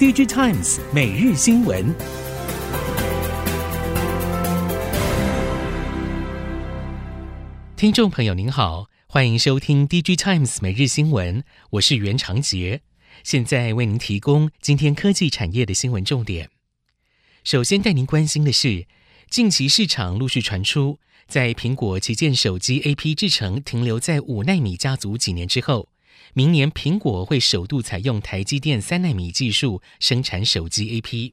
DG Times 每日新闻，听众朋友您好，欢迎收听 DG Times 每日新闻，我是袁长杰，现在为您提供今天科技产业的新闻重点。首先带您关心的是，近期市场陆续传出，在苹果旗舰手机 AP 制程停留在五纳米家族几年之后。明年苹果会首度采用台积电三纳米技术生产手机 AP。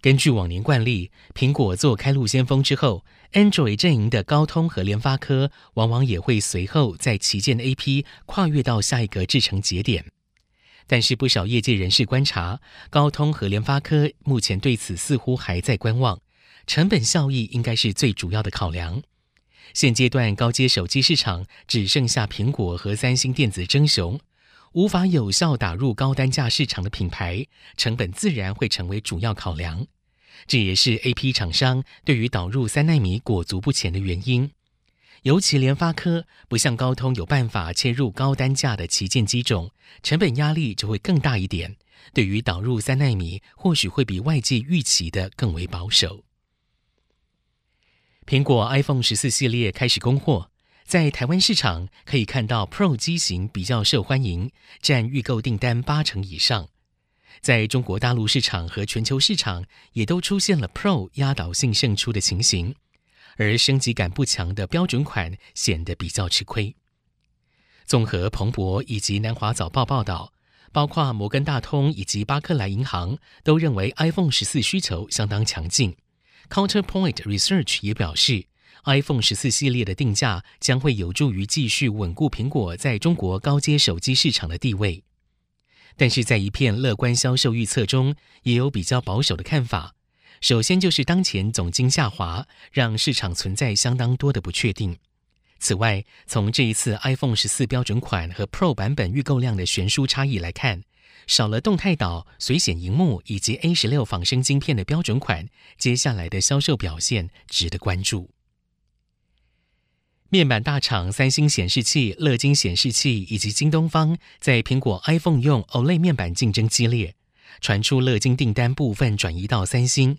根据往年惯例，苹果做开路先锋之后，Android 阵营的高通和联发科往往也会随后在旗舰 AP 跨越到下一个制程节点。但是不少业界人士观察，高通和联发科目前对此似乎还在观望，成本效益应该是最主要的考量。现阶段高阶手机市场只剩下苹果和三星电子争雄，无法有效打入高单价市场的品牌，成本自然会成为主要考量。这也是 AP 厂商对于导入三奈米裹足不前的原因。尤其联发科不像高通有办法切入高单价的旗舰机种，成本压力就会更大一点。对于导入三奈米，或许会比外界预期的更为保守。苹果 iPhone 十四系列开始供货，在台湾市场可以看到 Pro 机型比较受欢迎，占预购订单八成以上。在中国大陆市场和全球市场，也都出现了 Pro 压倒性胜出的情形，而升级感不强的标准款显得比较吃亏。综合彭博以及南华早报报道，包括摩根大通以及巴克莱银行都认为 iPhone 十四需求相当强劲。Counterpoint Research 也表示，iPhone 十四系列的定价将会有助于继续稳固苹果在中国高阶手机市场的地位。但是在一片乐观销售预测中，也有比较保守的看法。首先就是当前总经下滑，让市场存在相当多的不确定。此外，从这一次 iPhone 十四标准款和 Pro 版本预购量的悬殊差异来看，少了动态岛、随显萤幕以及 A 十六仿生晶片的标准款，接下来的销售表现值得关注。面板大厂三星显示器、乐金显示器以及京东方在苹果 iPhone 用 OLED 面板竞争激烈，传出乐金订单部分转移到三星。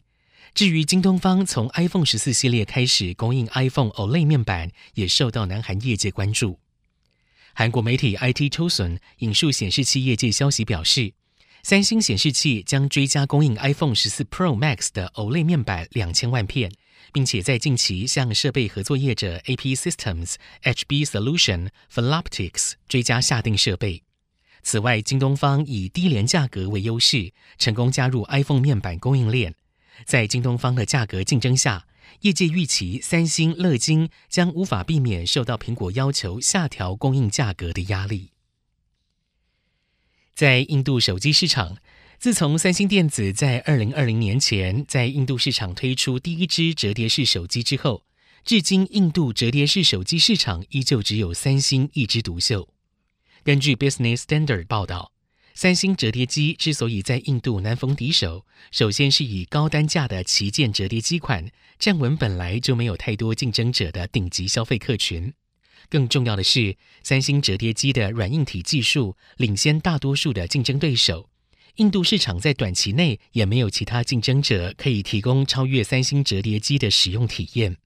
至于京东方从 iPhone 十四系列开始供应 iPhone OLED 面板，也受到南韩业界关注。韩国媒体 IT Chosun 引述显示器业界消息表示，三星显示器将追加供应 iPhone 十四 Pro Max 的 OLED 面板两千万片，并且在近期向设备合作业者 AP Systems、HB Solution、Philoptics 追加下定设备。此外，京东方以低廉价格为优势，成功加入 iPhone 面板供应链。在京东方的价格竞争下，业界预期，三星、乐金将无法避免受到苹果要求下调供应价格的压力。在印度手机市场，自从三星电子在二零二零年前在印度市场推出第一支折叠式手机之后，至今印度折叠式手机市场依旧只有三星一枝独秀。根据 Business Standard 报道。三星折叠机之所以在印度难逢敌手，首先是以高单价的旗舰折叠机款站稳本来就没有太多竞争者的顶级消费客群。更重要的是，三星折叠机的软硬体技术领先大多数的竞争对手。印度市场在短期内也没有其他竞争者可以提供超越三星折叠机的使用体验。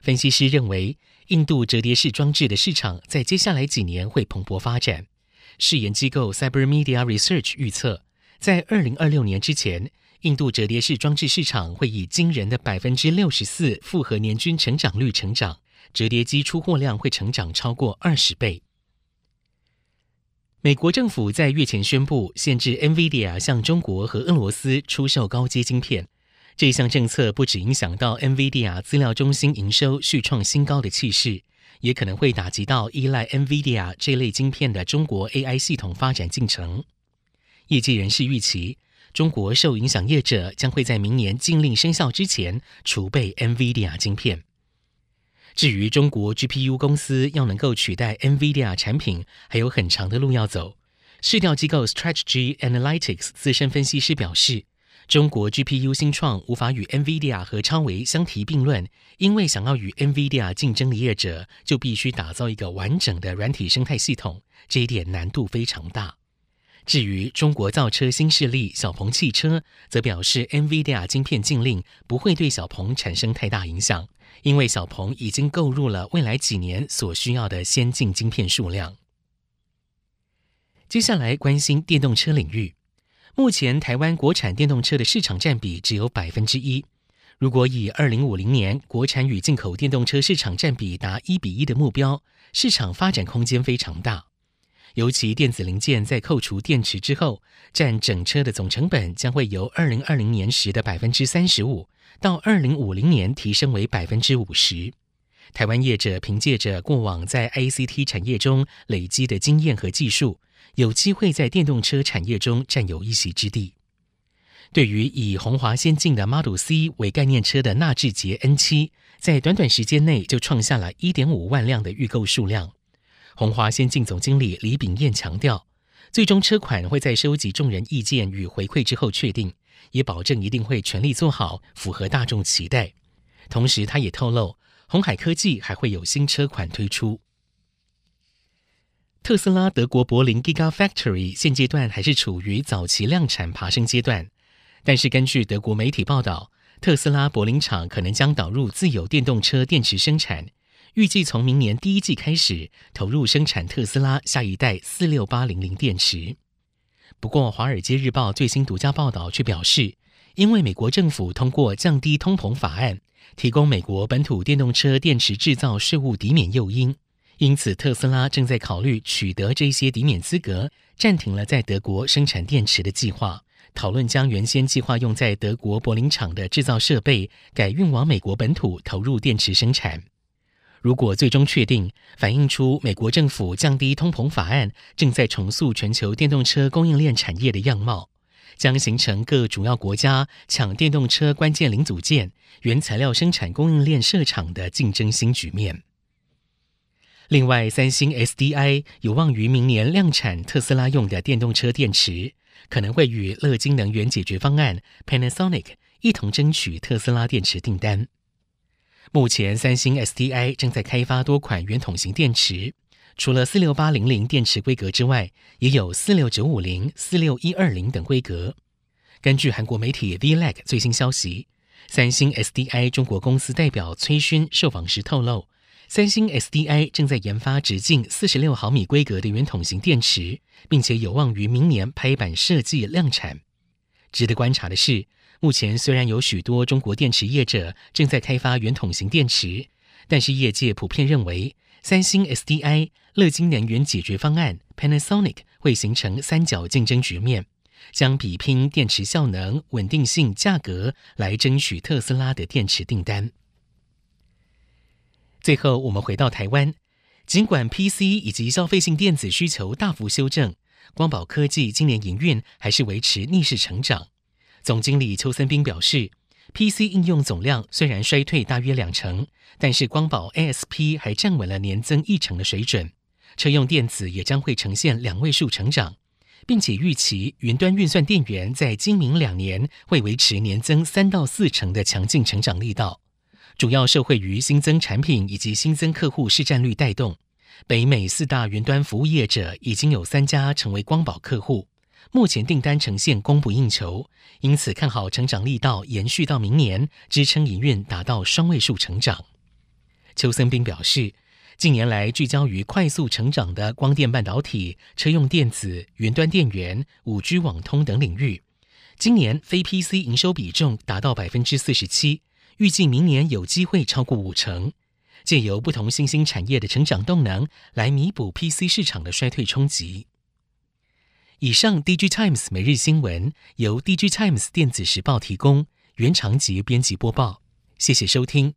分析师认为，印度折叠式装置的市场在接下来几年会蓬勃发展。试研机构 Cybermedia Research 预测，在二零二六年之前，印度折叠式装置市场会以惊人的百分之六十四复合年均成长率成长，折叠机出货量会成长超过二十倍。美国政府在月前宣布限制 NVIDIA 向中国和俄罗斯出售高阶晶片，这项政策不只影响到 NVIDIA 资料中心营收续创新高的气势。也可能会打击到依赖 NVIDIA 这类晶片的中国 AI 系统发展进程。业界人士预期，中国受影响业者将会在明年禁令生效之前储备 NVIDIA 晶片。至于中国 GPU 公司要能够取代 NVIDIA 产品，还有很长的路要走。市调机构 Strategy Analytics 资深分析师表示。中国 GPU 新创无法与 NVIDIA 和超维相提并论，因为想要与 NVIDIA 竞争的业者，就必须打造一个完整的软体生态系统，这一点难度非常大。至于中国造车新势力小鹏汽车，则表示 NVIDIA 晶片禁令不会对小鹏产生太大影响，因为小鹏已经购入了未来几年所需要的先进晶片数量。接下来关心电动车领域，目前台湾国产电动车的市场占比只有百分之一。如果以二零五零年国产与进口电动车市场占比达一比一的目标，市场发展空间非常大。尤其电子零件在扣除电池之后，占整车的总成本将会由二零二零年时的百分之三十五，到二零五零年提升为百分之五十。台湾业者凭借着过往在 ICT 产业中累积的经验和技术，有机会在电动车产业中占有一席之地。对于以鸿华先进的 Model C 为概念车的纳智捷 N7，在短短时间内就创下了一点五万辆的预购数量。鸿华先进总经理李炳燕强调，最终车款会在收集众人意见与回馈之后确定，也保证一定会全力做好，符合大众期待。同时，他也透露，鸿海科技还会有新车款推出。特斯拉德国柏林 Gigafactory 现阶段还是处于早期量产爬升阶段，但是根据德国媒体报道，特斯拉柏林厂可能将导入自有电动车电池生产。预计从明年第一季开始投入生产特斯拉下一代四六八零零电池。不过，《华尔街日报》最新独家报道却表示，因为美国政府通过降低通膨法案，提供美国本土电动车电池制造税务抵免诱因，因此特斯拉正在考虑取得这些抵免资格，暂停了在德国生产电池的计划，讨论将原先计划用在德国柏林厂的制造设备改运往美国本土投入电池生产。如果最终确定，反映出美国政府降低通膨法案正在重塑全球电动车供应链产业的样貌，将形成各主要国家抢电动车关键零组件、原材料生产供应链设厂的竞争新局面。另外，三星 SDI 有望于明年量产特斯拉用的电动车电池，可能会与乐金能源解决方案 Panasonic 一同争取特斯拉电池订单。目前，三星 SDI 正在开发多款圆筒型电池，除了四六八零零电池规格之外，也有四六九五零、四六一二零等规格。根据韩国媒体 VLAG 最新消息，三星 SDI 中国公司代表崔勋受访时透露，三星 SDI 正在研发直径四十六毫米规格的圆筒型电池，并且有望于明年拍板设计量产。值得观察的是，目前虽然有许多中国电池业者正在开发圆筒型电池，但是业界普遍认为，三星 SDI、乐金能源解决方案 Panasonic 会形成三角竞争局面，将比拼电池效能、稳定性、价格来争取特斯拉的电池订单。最后，我们回到台湾，尽管 PC 以及消费性电子需求大幅修正，光宝科技今年营运还是维持逆势成长。总经理邱森斌表示，PC 应用总量虽然衰退大约两成，但是光宝 ASP 还站稳了年增一成的水准。车用电子也将会呈现两位数成长，并且预期云端运算电源在今明两年会维持年增三到四成的强劲成长力道，主要受惠于新增产品以及新增客户市占率带动。北美四大云端服务业者已经有三家成为光宝客户。目前订单呈现供不应求，因此看好成长力道延续到明年，支撑营运达到双位数成长。邱森斌表示，近年来聚焦于快速成长的光电半导体、车用电子、云端电源、五 G 网通等领域，今年非 PC 营收比重达到百分之四十七，预计明年有机会超过五成，借由不同新兴产业的成长动能来弥补 PC 市场的衰退冲击。以上，DG Times 每日新闻由 DG Times 电子时报提供，原长集编辑播报，谢谢收听。